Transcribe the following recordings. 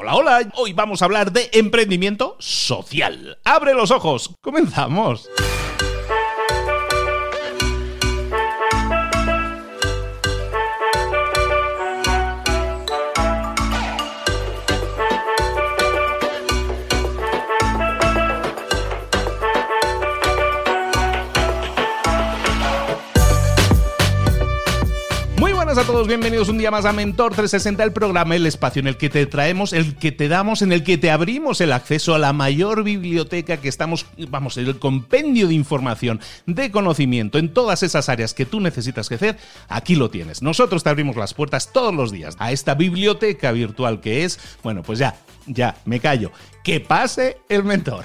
Hola, hola, hoy vamos a hablar de emprendimiento social. Abre los ojos, comenzamos. Todos, bienvenidos un día más a Mentor 360, el programa, el espacio en el que te traemos, el que te damos, en el que te abrimos el acceso a la mayor biblioteca que estamos, vamos, el compendio de información, de conocimiento en todas esas áreas que tú necesitas crecer, aquí lo tienes. Nosotros te abrimos las puertas todos los días a esta biblioteca virtual que es, bueno, pues ya, ya, me callo. Que pase el mentor.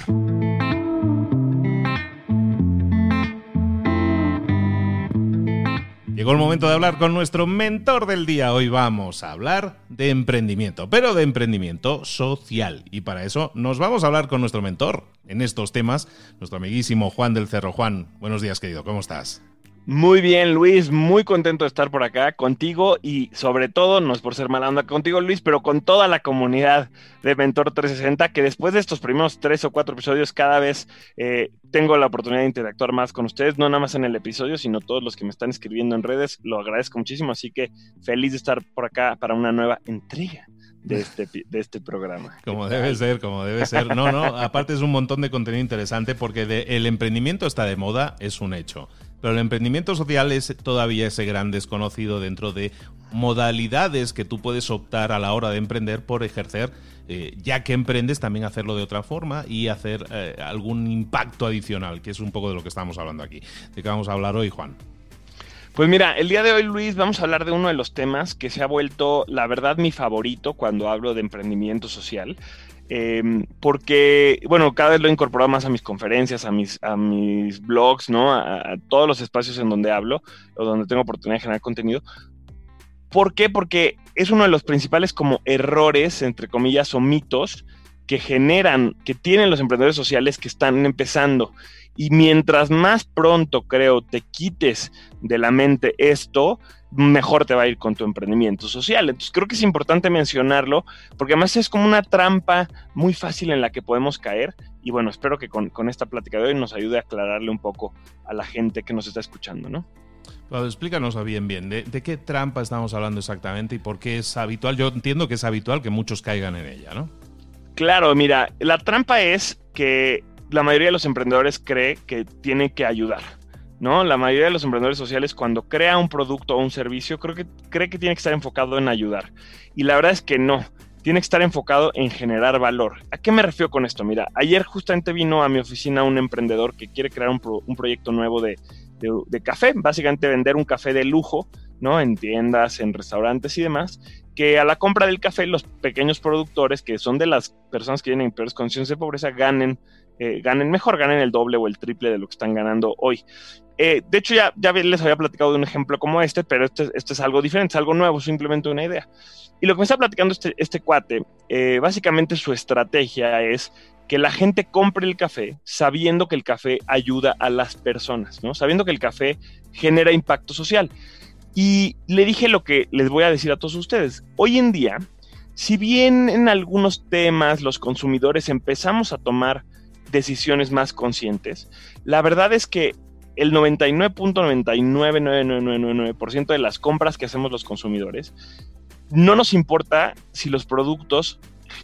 Llegó el momento de hablar con nuestro mentor del día. Hoy vamos a hablar de emprendimiento, pero de emprendimiento social. Y para eso nos vamos a hablar con nuestro mentor en estos temas, nuestro amiguísimo Juan del Cerro. Juan, buenos días querido, ¿cómo estás? Muy bien, Luis, muy contento de estar por acá contigo y sobre todo, no es por ser mala onda contigo, Luis, pero con toda la comunidad de Mentor 360, que después de estos primeros tres o cuatro episodios, cada vez eh, tengo la oportunidad de interactuar más con ustedes, no nada más en el episodio, sino todos los que me están escribiendo en redes, lo agradezco muchísimo, así que feliz de estar por acá para una nueva entrega. De este, de este programa. Como debe ser, como debe ser. No, no, aparte es un montón de contenido interesante porque el emprendimiento está de moda, es un hecho. Pero el emprendimiento social es todavía ese gran desconocido dentro de modalidades que tú puedes optar a la hora de emprender por ejercer, eh, ya que emprendes, también hacerlo de otra forma y hacer eh, algún impacto adicional, que es un poco de lo que estamos hablando aquí. ¿De qué vamos a hablar hoy, Juan? Pues mira, el día de hoy, Luis, vamos a hablar de uno de los temas que se ha vuelto, la verdad, mi favorito cuando hablo de emprendimiento social. Em, porque, bueno, cada vez lo he incorporado más a mis conferencias, a mis, a mis blogs, ¿no? A, todos los espacios en donde hablo o donde tengo oportunidad de generar contenido. ¿Por qué? Porque es uno de los principales como errores, entre comillas, o mitos que generan, que tienen los emprendedores sociales que están empezando. Y mientras más pronto, creo, te quites de la mente esto, mejor te va a ir con tu emprendimiento social. Entonces creo que es importante mencionarlo porque además es como una trampa muy fácil en la que podemos caer y bueno, espero que con, esta plática de hoy nos ayude a aclararle un poco a la gente que nos está escuchando, ¿no? explícanos bien, bien, ¿de, ¿de, qué trampa estamos hablando exactamente y por qué es habitual? Yo entiendo que es habitual que muchos caigan en ella, ¿no? Claro, mira, la trampa es que la mayoría de los emprendedores cree que tiene que ayudar. ¿No? La mayoría de los emprendedores sociales cuando crea un producto o un servicio creo que cree que tiene que estar enfocado en ayudar. Y la verdad es que no, tiene que estar enfocado en generar valor. ¿A qué me refiero con esto? Mira, ayer justamente vino a mi oficina un emprendedor que quiere crear un, proyecto nuevo de, café, básicamente vender un café de lujo, ¿no? En tiendas, en restaurantes y demás, que a la compra del café los pequeños productores, que son de las personas que tienen peores condiciones de pobreza, ganen eh, ganen mejor, ganen el doble o el triple de lo que están ganando hoy. Eh, de hecho, ya, ya les había platicado de un ejemplo como este, pero este, este, es algo diferente, es algo nuevo, simplemente una idea. Y lo que me está platicando este, este cuate, eh, básicamente su estrategia es que la gente compre el café sabiendo que el café ayuda a las personas, ¿no? Sabiendo que el café genera impacto social. Y le dije lo que les voy a decir a todos ustedes. Hoy en día, si bien en algunos temas los consumidores empezamos a tomar decisiones más conscientes. La verdad es que el 99.999999% de las compras que hacemos los consumidores, no nos importa si los productos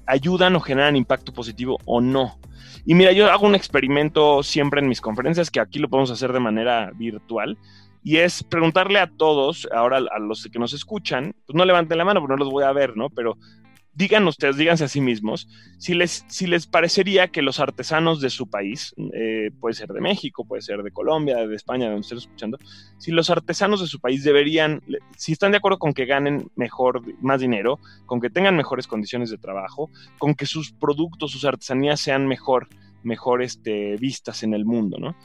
ayudan o generan impacto positivo o no. Y mira, yo hago un experimento siempre en mis conferencias, que aquí lo podemos hacer de manera virtual, y es preguntarle a todos, ahora a los que nos escuchan, pues no levanten la mano porque no los voy a ver, ¿no? Pero digan ustedes, díganse a sí mismos, si les, si les parecería que los artesanos de su país, eh, puede ser de México, puede ser de Colombia, de España, de donde estén escuchando, si los artesanos de su país deberían, si están de acuerdo con que ganen mejor, más dinero, con que tengan mejores condiciones de trabajo, con que sus productos, sus artesanías sean mejor, mejor este, vistas en el mundo, ¿no?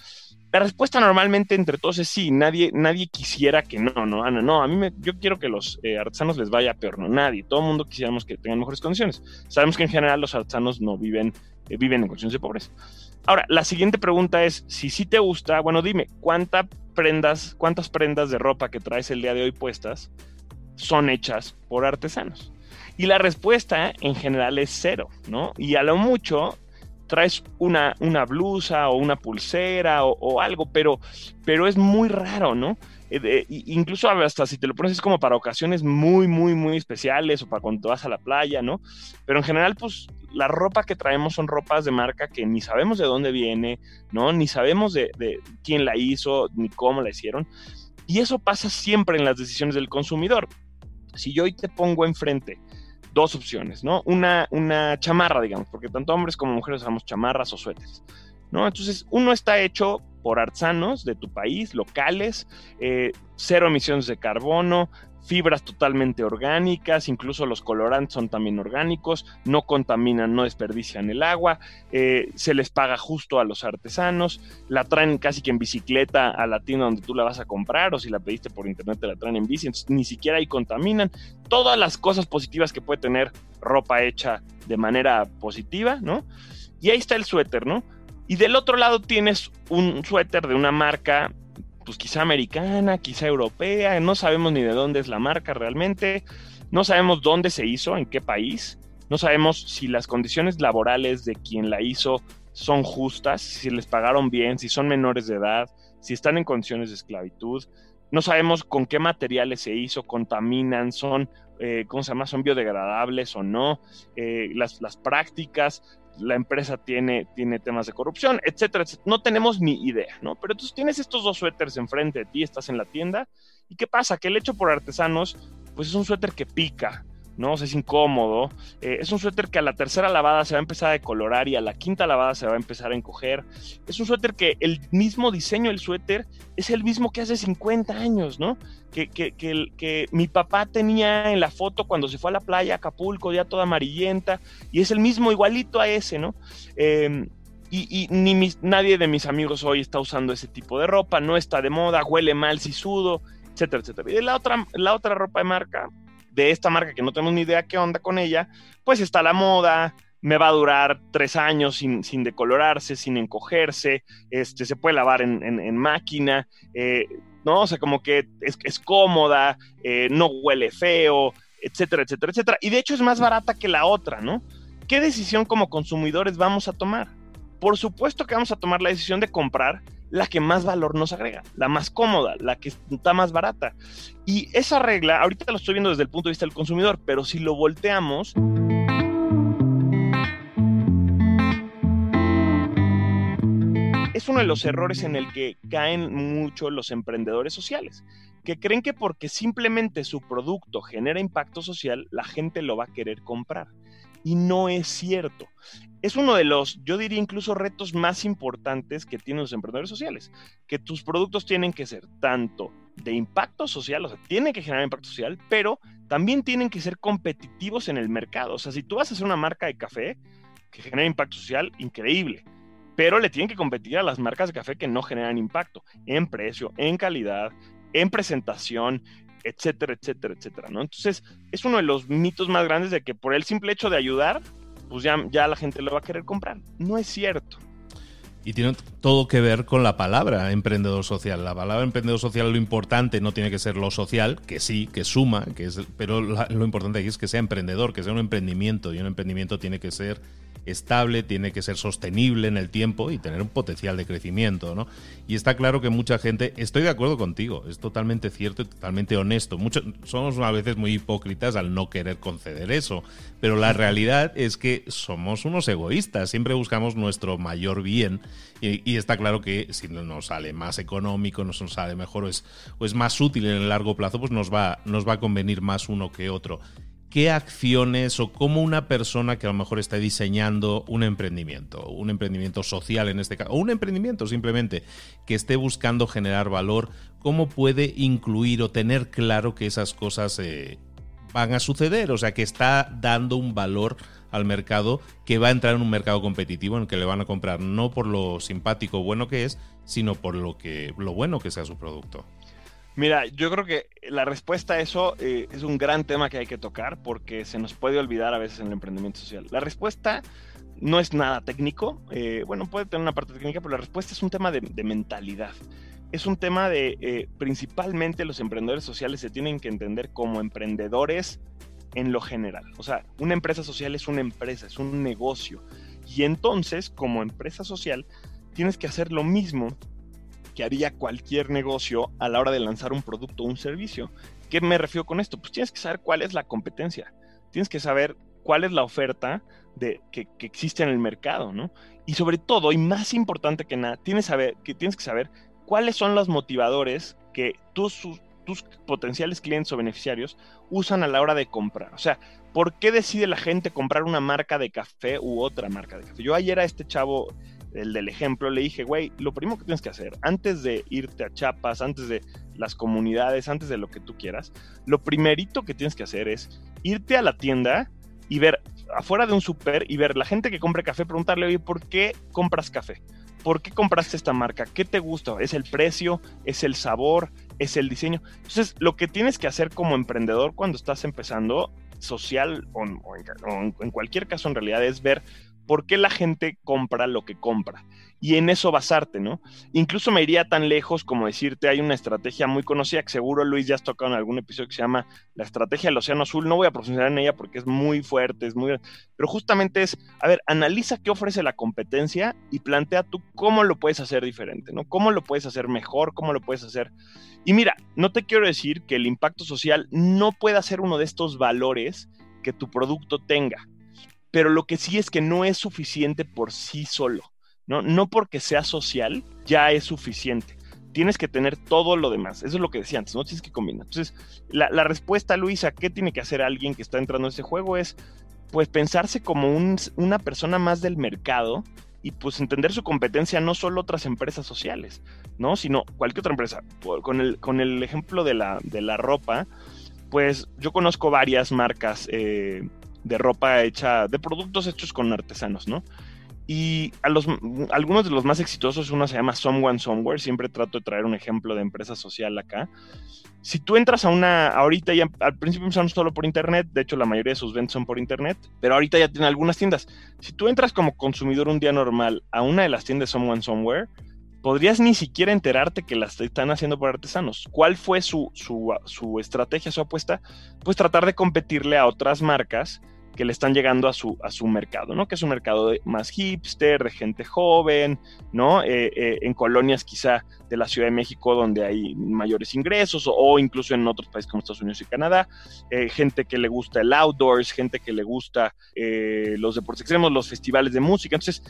La respuesta normalmente entre todos es sí, nadie, nadie quisiera que no, no, no, no, a mí me, yo quiero que los eh, artesanos les vaya peor, no, nadie, todo el mundo quisiéramos que tengan mejores condiciones. Sabemos que en general los artesanos no viven, eh, viven en condiciones de pobreza. Ahora, la siguiente pregunta es, si sí te gusta, bueno, dime, ¿cuántas prendas, cuántas prendas de ropa que traes el día de hoy puestas son hechas por artesanos? Y la respuesta en general es cero, ¿no? Y a lo mucho traes una, una blusa o una pulsera o, algo, pero, pero es muy raro, ¿no? Eh, incluso hasta si te lo pones es como para ocasiones muy, muy, muy especiales o para cuando vas a la playa, ¿no? Pero en general, pues la ropa que traemos son ropas de marca que ni sabemos de dónde viene, ¿no? Ni sabemos de, de quién la hizo, ni cómo la hicieron. Y eso pasa siempre en las decisiones del consumidor. Si yo hoy te pongo enfrente dos opciones, ¿no? Una, una chamarra, digamos, porque tanto hombres como mujeres usamos chamarras o suéteres, ¿no? Entonces, uno está hecho por artesanos de tu país, locales, eh, cero emisiones de carbono, fibras totalmente orgánicas, incluso los colorantes son también orgánicos, no contaminan, no desperdician el agua, eh, se les paga justo a los artesanos, la traen casi que en bicicleta a la tienda donde tú la vas a comprar o si la pediste por internet te la traen en bici, entonces ni siquiera ahí contaminan. Todas las cosas positivas que puede tener ropa hecha de manera positiva, ¿no? Y ahí está el suéter, ¿no? Y del otro lado tienes un suéter de una marca pues quizá americana, quizá europea, no sabemos ni de dónde es la marca realmente, no sabemos dónde se hizo, en qué país, no sabemos si las condiciones laborales de quien la hizo son justas, si les pagaron bien, si son menores de edad, si están en condiciones de esclavitud, no sabemos con qué materiales se hizo, contaminan, son, eh, ¿cómo se llama? Son biodegradables o no, eh, las, las prácticas, la empresa tiene, tiene temas de corrupción, etcétera, No tenemos ni idea, ¿no? Pero entonces tienes estos dos suéteres enfrente de ti, estás en la tienda, ¿y qué pasa? Que el hecho por artesanos, pues es un suéter que pica, ¿no? O sea, es incómodo. Eh, es un suéter que a la tercera lavada se va a empezar a decolorar y a la quinta lavada se va a empezar a encoger. Es un suéter que el mismo diseño del suéter es el mismo que hace 50 años, ¿no? Que, que, que, mi papá tenía en la foto cuando se fue a la playa, Acapulco, ya toda amarillenta, y es el mismo, igualito a ese, ¿no? Em, y, ni nadie de mis amigos hoy está usando ese tipo de ropa, no está de moda, huele mal si sudo, etcétera, etcétera. Y la otra, la otra ropa de marca, de esta marca que no tenemos ni idea qué onda con ella, pues está la moda, me va a durar tres años sin, sin decolorarse, sin encogerse, este, se puede lavar en, máquina, eh, ¿no? O sea, como que es, cómoda, eh, no huele feo, etcétera, etcétera, etcétera. Y de hecho es más barata que la otra, ¿no? ¿Qué decisión como consumidores vamos a tomar? Por supuesto que vamos a tomar la decisión de comprar la que más valor nos agrega, la más cómoda, la que está más barata. Y esa regla, ahorita lo estoy viendo desde el punto de vista del consumidor, pero si lo volteamos... Es uno de los errores en el que caen mucho los emprendedores sociales, que creen que porque simplemente su producto genera impacto social, la gente lo va a querer comprar y no es cierto. Es uno de los, yo diría incluso retos más importantes que tienen los emprendedores sociales, que tus productos tienen que ser tanto de impacto social, o sea, tienen que generar impacto social, pero también tienen que ser competitivos en el mercado. O sea, si tú vas a hacer una marca de café que genera impacto social, increíble, pero le tienen que competir a las marcas de café que no generan impacto en precio, en calidad, en presentación, etcétera, etcétera, etcétera, ¿no? Entonces, es uno de los mitos más grandes de que por el simple hecho de ayudar, pues ya, ya la gente lo va a querer comprar. No es cierto. Y tiene todo que ver con la palabra emprendedor social. La palabra emprendedor social lo importante no tiene que ser lo social, que sí, que suma, que es, pero lo importante aquí es que sea emprendedor, que sea un emprendimiento. Y un emprendimiento tiene que ser estable, tiene que ser sostenible en el tiempo y tener un potencial de crecimiento, ¿no? Y está claro que mucha gente, estoy de acuerdo contigo, es totalmente cierto y totalmente honesto. Muchos somos a veces muy hipócritas al no querer conceder eso, pero la realidad es que somos unos egoístas, siempre buscamos nuestro mayor bien y, está claro que si nos sale más económico, nos sale mejor o es, o es más útil en el largo plazo, pues nos va, nos va a convenir más uno que otro qué acciones o cómo una persona que a lo mejor está diseñando un emprendimiento, un emprendimiento social en este caso, o un emprendimiento simplemente que esté buscando generar valor, cómo puede incluir o tener claro que esas cosas eh, van a suceder, o sea, que está dando un valor al mercado que va a entrar en un mercado competitivo en el que le van a comprar no por lo simpático o bueno que es, sino por lo que lo bueno que sea su producto. Mira, yo creo que la respuesta a eso eh, es un gran tema que hay que tocar porque se nos puede olvidar a veces en el emprendimiento social. La respuesta no es nada técnico, eh, bueno, puede tener una parte técnica, pero la respuesta es un tema de, mentalidad. Es un tema de, eh, principalmente los emprendedores sociales se tienen que entender como emprendedores en lo general. O sea, una empresa social es una empresa, es un negocio. Y entonces, como empresa social, tienes que hacer lo mismo que haría cualquier negocio a la hora de lanzar un producto o un servicio. ¿Qué me refiero con esto? Pues tienes que saber cuál es la competencia. Tienes que saber cuál es la oferta de, que, existe en el mercado, ¿no? Y sobre todo, y más importante que nada, tienes, saber, que, tienes que saber cuáles son los motivadores que tus, tus potenciales clientes o beneficiarios usan a la hora de comprar. O sea, ¿por qué decide la gente comprar una marca de café u otra marca de café? Yo ayer a este chavo el del ejemplo, le dije, güey, lo primero que tienes que hacer, antes de irte a Chiapas, antes de las comunidades, antes de lo que tú quieras, lo primerito que tienes que hacer es irte a la tienda y ver afuera de un súper y ver la gente que compre café, preguntarle, oye, ¿por qué compras café? ¿Por qué compraste esta marca? ¿Qué te gusta? ¿Es el precio? ¿Es el sabor? ¿Es el diseño? Entonces, lo que tienes que hacer como emprendedor cuando estás empezando, social o, en cualquier caso en realidad, es ver por qué la gente compra lo que compra y en eso basarte, ¿no? Incluso me iría tan lejos como decirte, hay una estrategia muy conocida que seguro Luis ya has tocado en algún episodio que se llama la estrategia del Océano Azul, no voy a profundizar en ella porque es muy fuerte, es muy... Pero justamente es, a ver, analiza qué ofrece la competencia y plantea tú cómo lo puedes hacer diferente, ¿no? ¿Cómo lo puedes hacer mejor? ¿Cómo lo puedes hacer? Y mira, no te quiero decir que el impacto social no pueda ser uno de estos valores que tu producto tenga pero lo que sí es que no es suficiente por sí solo, ¿no? No porque sea social ya es suficiente. Tienes que tener todo lo demás. Eso es lo que decía antes, ¿no? Tienes que combinar. Entonces, la, respuesta, Luisa, ¿qué tiene que hacer alguien que está entrando a este juego? Es, pues, pensarse como una persona más del mercado y pues entender su competencia no solo otras empresas sociales, ¿no? Sino cualquier otra empresa. Con el, con el ejemplo de la, de la ropa, pues yo conozco varias marcas eh, de ropa hecha, de productos hechos con artesanos, ¿no? Y a los, algunos de los más exitosos, uno se llama Someone Somewhere, siempre trato de traer un ejemplo de empresa social acá. Si tú entras a una, ahorita ya, al principio empezamos solo por internet, de hecho la mayoría de sus ventas son por internet, pero ahorita ya tienen algunas tiendas. Si tú entras como consumidor un día normal a una de las tiendas Someone Somewhere, podrías ni siquiera enterarte que las están haciendo por artesanos. ¿Cuál fue su, su, su estrategia, su apuesta? Pues tratar de competirle a otras marcas que le están llegando a su, a su mercado, ¿no? Que es un mercado más hipster, de gente joven, ¿no? Eh, eh, en colonias quizá de la Ciudad de México donde hay mayores ingresos o, incluso en otros países como Estados Unidos y Canadá, eh, gente que le gusta el outdoors, gente que le gusta los deportes extremos, los festivales de música. Entonces,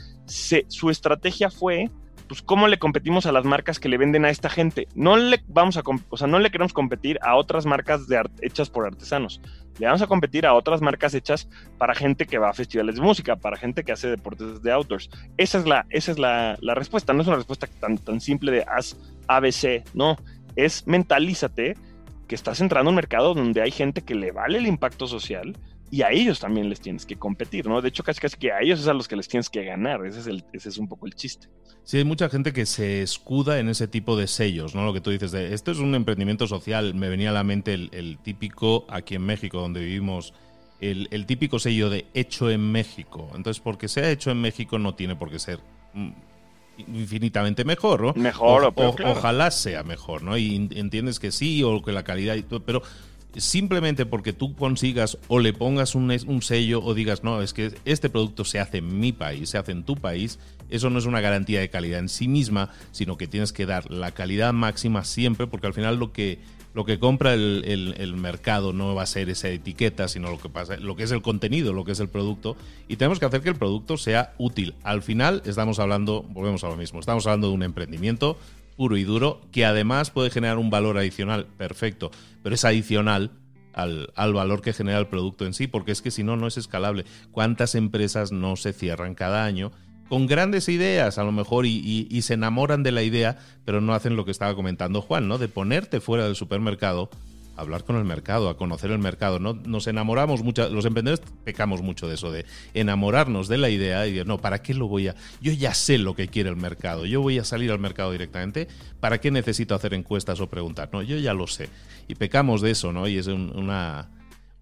su estrategia fue pues cómo le competimos a las marcas que le venden a esta gente. No le vamos a, o sea, no le queremos competir a otras marcas de hechas por artesanos. Le vamos a competir a otras marcas hechas para gente que va a festivales de música, para gente que hace deportes de outdoors. Esa es la, esa es la, la respuesta. No es una respuesta tan, tan simple de haz ABC, no. Es mentalízate que estás entrando a un mercado donde hay gente que le vale el impacto social, y a ellos también les tienes que competir, ¿no? De hecho, casi casi que a ellos es a los que les tienes que ganar, ese es, el, ese es un poco el chiste. Sí, hay mucha gente que se escuda en ese tipo de sellos, ¿no? Lo que tú dices de, esto es un emprendimiento social, me venía a la mente el, típico, aquí en México, donde vivimos, el, típico sello de hecho en México. Entonces, porque sea hecho en México no tiene por qué ser mm, infinitamente mejor, ¿no? Mejor o, Ojalá sea mejor, ¿no? Y entiendes que sí, o que la calidad y todo, pero simplemente porque tú consigas o le pongas un, sello o digas, no, es que este producto se hace en mi país, se hace en tu país, eso no es una garantía de calidad en sí misma, sino que tienes que dar la calidad máxima siempre, porque al final lo que, lo que compra el, mercado no va a ser esa etiqueta, sino lo que, pasa, lo que es el contenido, lo que es el producto, y tenemos que hacer que el producto sea útil. Al final estamos hablando, volvemos a lo mismo, estamos hablando de un emprendimiento, puro y duro, que además puede generar un valor adicional, perfecto, pero es adicional al, valor que genera el producto en sí, porque es que si no, no es escalable. ¿Cuántas empresas no se cierran cada año? Con grandes ideas, a lo mejor, y, y se enamoran de la idea, pero no hacen lo que estaba comentando Juan, ¿no? De ponerte fuera del supermercado hablar con el mercado, a conocer el mercado. ¿no? Nos enamoramos mucho, los emprendedores pecamos mucho de eso, de enamorarnos de la idea y de, no, ¿para qué lo voy a...? Yo ya sé lo que quiere el mercado, yo voy a salir al mercado directamente, ¿para qué necesito hacer encuestas o preguntar? No, yo ya lo sé. Y pecamos de eso, ¿no? Y es un, una...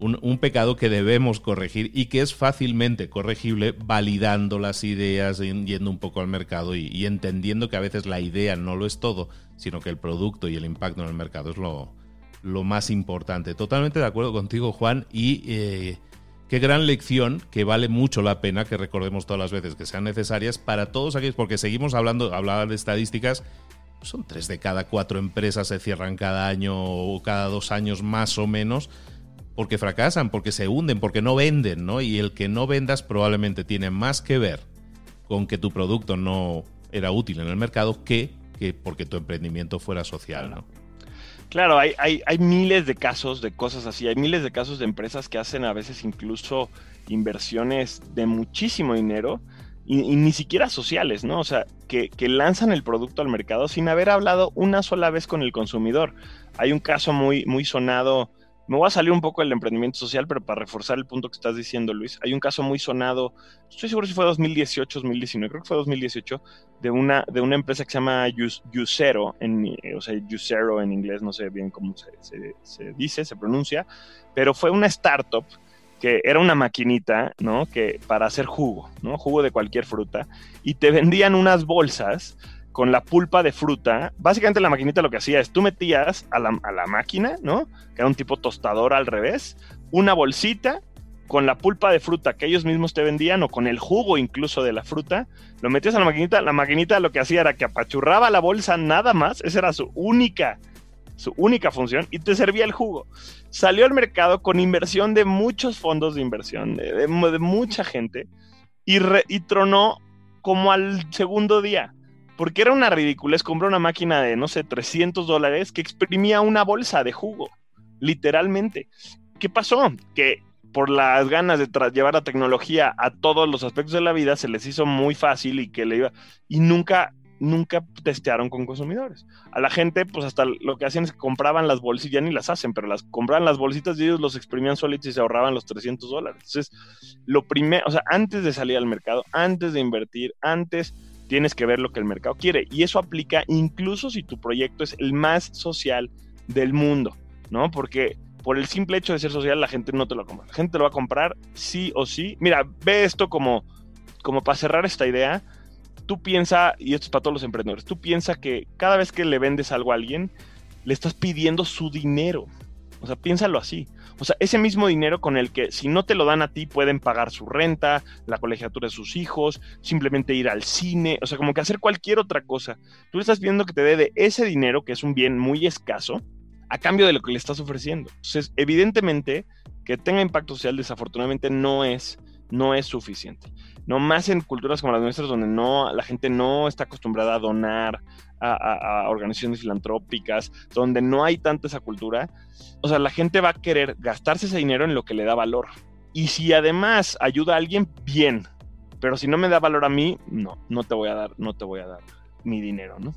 Un, pecado que debemos corregir y que es fácilmente corregible validando las ideas, yendo un poco al mercado y, y entendiendo que a veces la idea no lo es todo, sino que el producto y el impacto en el mercado es lo, lo más importante. Totalmente de acuerdo contigo, Juan, y eh, qué gran lección que vale mucho la pena que recordemos todas las veces que sean necesarias para todos aquellos, porque seguimos hablando, hablaba de estadísticas, son tres de cada cuatro empresas se cierran cada año o cada dos años más o menos porque fracasan, porque se hunden, porque no venden, ¿no? Y el que no vendas probablemente tiene más que ver con que tu producto no era útil en el mercado que, que porque tu emprendimiento fuera social, ¿no? Claro, hay, hay, hay, miles de casos de cosas así, hay miles de casos de empresas que hacen a veces incluso inversiones de muchísimo dinero y, ni siquiera sociales, ¿no? O sea, que, que, lanzan el producto al mercado sin haber hablado una sola vez con el consumidor. Hay un caso muy, muy sonado me voy a salir un poco del emprendimiento social, pero para reforzar el punto que estás diciendo, Luis, hay un caso muy sonado, estoy seguro si fue 2018, 2019, creo que fue 2018, de una, de una empresa que se llama Usero, en, o sea, Usero en inglés, no sé bien cómo se, se, dice, se pronuncia, pero fue una startup que era una maquinita, ¿no? Que para hacer jugo, ¿no? Jugo de cualquier fruta, y te vendían unas bolsas con la pulpa de fruta. Básicamente la maquinita lo que hacía es tú metías a la, máquina, ¿no? Que era un tipo tostador al revés, una bolsita con la pulpa de fruta que ellos mismos te vendían o con el jugo incluso de la fruta, lo metías a la maquinita, la maquinita lo que hacía era que apachurraba la bolsa nada más, esa era su única su única función y te servía el jugo. Salió al mercado con inversión de muchos fondos de inversión, de, mucha gente, y, y tronó como al segundo día. Porque era una ridiculez comprar una máquina de, no sé, 300 dólares que exprimía una bolsa de jugo, literalmente. ¿Qué pasó? Que por las ganas de llevar la tecnología a todos los aspectos de la vida se les hizo muy fácil y que le iba y nunca nunca testearon con consumidores. A la gente, pues hasta lo que hacían es que compraban las bolsitas, ya ni las hacen, pero las compraban las bolsitas y ellos los exprimían solitos y se ahorraban los 300 dólares. Entonces, lo primero, o sea, antes de salir al mercado, antes de invertir, antes tienes que ver lo que el mercado quiere. Y eso aplica incluso si tu proyecto es el más social del mundo, ¿no? Porque por el simple hecho de ser social, la gente no te lo compra. La gente lo va a comprar sí o sí. Mira, ve esto como, como para cerrar esta idea. Tú piensa, y esto es para todos los emprendedores, tú piensa que cada vez que le vendes algo a alguien, le estás pidiendo su dinero. O sea, piénsalo así. O sea, ese mismo dinero con el que si no te lo dan a ti pueden pagar su renta, la colegiatura de sus hijos, simplemente ir al cine, o sea, como que hacer cualquier otra cosa. Tú le estás pidiendo que te dé de ese dinero, que es un bien muy escaso, a cambio de lo que le estás ofreciendo. Entonces, evidentemente, que tenga impacto social, desafortunadamente no es, no es suficiente. No más en culturas como las nuestras, donde no, la gente no está acostumbrada a donar, a, organizaciones filantrópicas, donde no hay tanta esa cultura, o sea, la gente va a querer gastarse ese dinero en lo que le da valor. Y si además ayuda a alguien, bien. Pero si no me da valor a mí, no, no te voy a dar, no te voy a dar mi dinero, ¿no?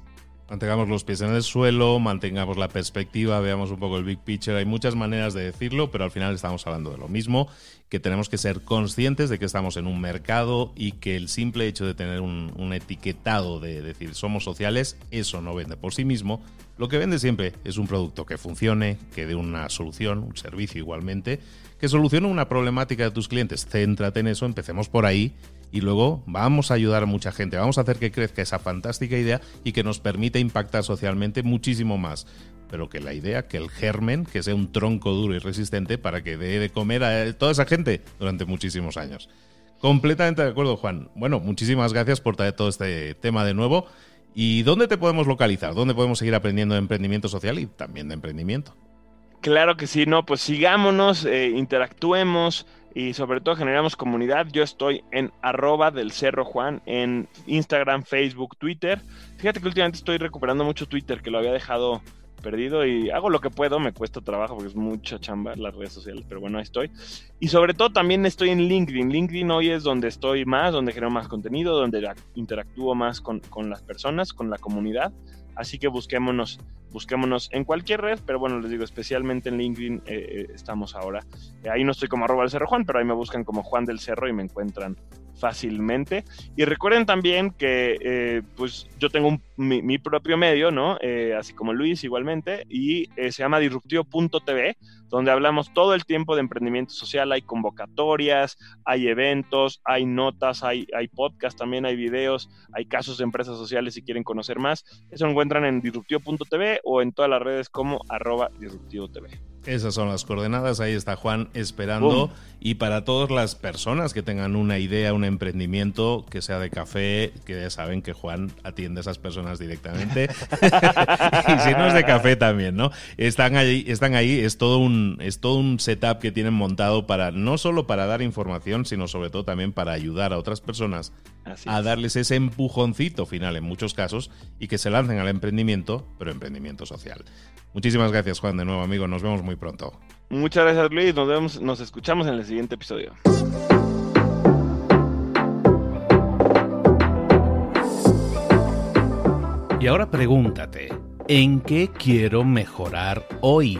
Mantengamos los pies en el suelo, mantengamos la perspectiva, veamos un poco el big picture. Hay muchas maneras de decirlo, pero al final estamos hablando de lo mismo, que tenemos que ser conscientes de que estamos en un mercado y que el simple hecho de tener un, etiquetado de decir somos sociales, eso no vende por sí mismo. Lo que vende siempre es un producto que funcione, que dé una solución, un servicio igualmente, que solucione una problemática de tus clientes. Céntrate en eso, empecemos por ahí y luego vamos a ayudar a mucha gente, vamos a hacer que crezca esa fantástica idea y que nos permita impactar socialmente muchísimo más. Pero que la idea, que el germen, que sea un tronco duro y resistente para que dé de comer a toda esa gente durante muchísimos años. Completamente de acuerdo, Juan. Bueno, muchísimas gracias por traer todo este tema de nuevo. ¿Y dónde te podemos localizar? ¿Dónde podemos seguir aprendiendo de emprendimiento social y también de emprendimiento? Claro que sí, no, pues sigámonos, eh, interactuemos, y sobre todo generamos comunidad. Yo estoy en arroba del Cerro Juan en Instagram, Facebook, Twitter. Fíjate que últimamente estoy recuperando mucho Twitter, que lo había dejado perdido y hago lo que puedo, me cuesta trabajo porque es mucha chamba las redes sociales, pero bueno, ahí estoy. Y sobre todo también estoy en LinkedIn. LinkedIn hoy es donde estoy más, donde genero más contenido, donde interactúo más con, con las personas, con la comunidad. Así que busquémonos, busquémonos en cualquier red, pero bueno, les digo, especialmente en LinkedIn eh, eh, estamos ahora. Eh, ahí no estoy como arroba del Cerro Juan, pero ahí me buscan como Juan del Cerro y me encuentran fácilmente. Y recuerden también que eh, pues yo tengo mi, propio medio, ¿no? Eh, así como Luis igualmente, y eh, se llama disruptivo.tv, donde hablamos todo el tiempo de emprendimiento social, hay convocatorias, hay eventos, hay notas, hay, hay podcast también, hay videos, hay casos de empresas sociales si quieren conocer más. Eso encuentran en disruptivo.tv o en todas las redes como arroba disruptivo.tv. Esas son las coordenadas, ahí está Juan esperando. Y para todas las personas que tengan una idea, un emprendimiento que sea de café, que ya saben que Juan atiende a esas personas directamente. y si no es de café también, ¿no? Están ahí, están ahí, es todo un, es todo un setup que tienen montado para, no solo para dar información, sino sobre todo también para ayudar a otras personas a darles ese empujoncito final en muchos casos y que se lancen al emprendimiento, pero emprendimiento social. Muchísimas gracias, Juan, de nuevo, amigo. Nos vemos muy pronto. Muchas gracias, Luis. Nos vemos, nos escuchamos en el siguiente episodio. Y ahora pregúntate, ¿en qué quiero mejorar hoy?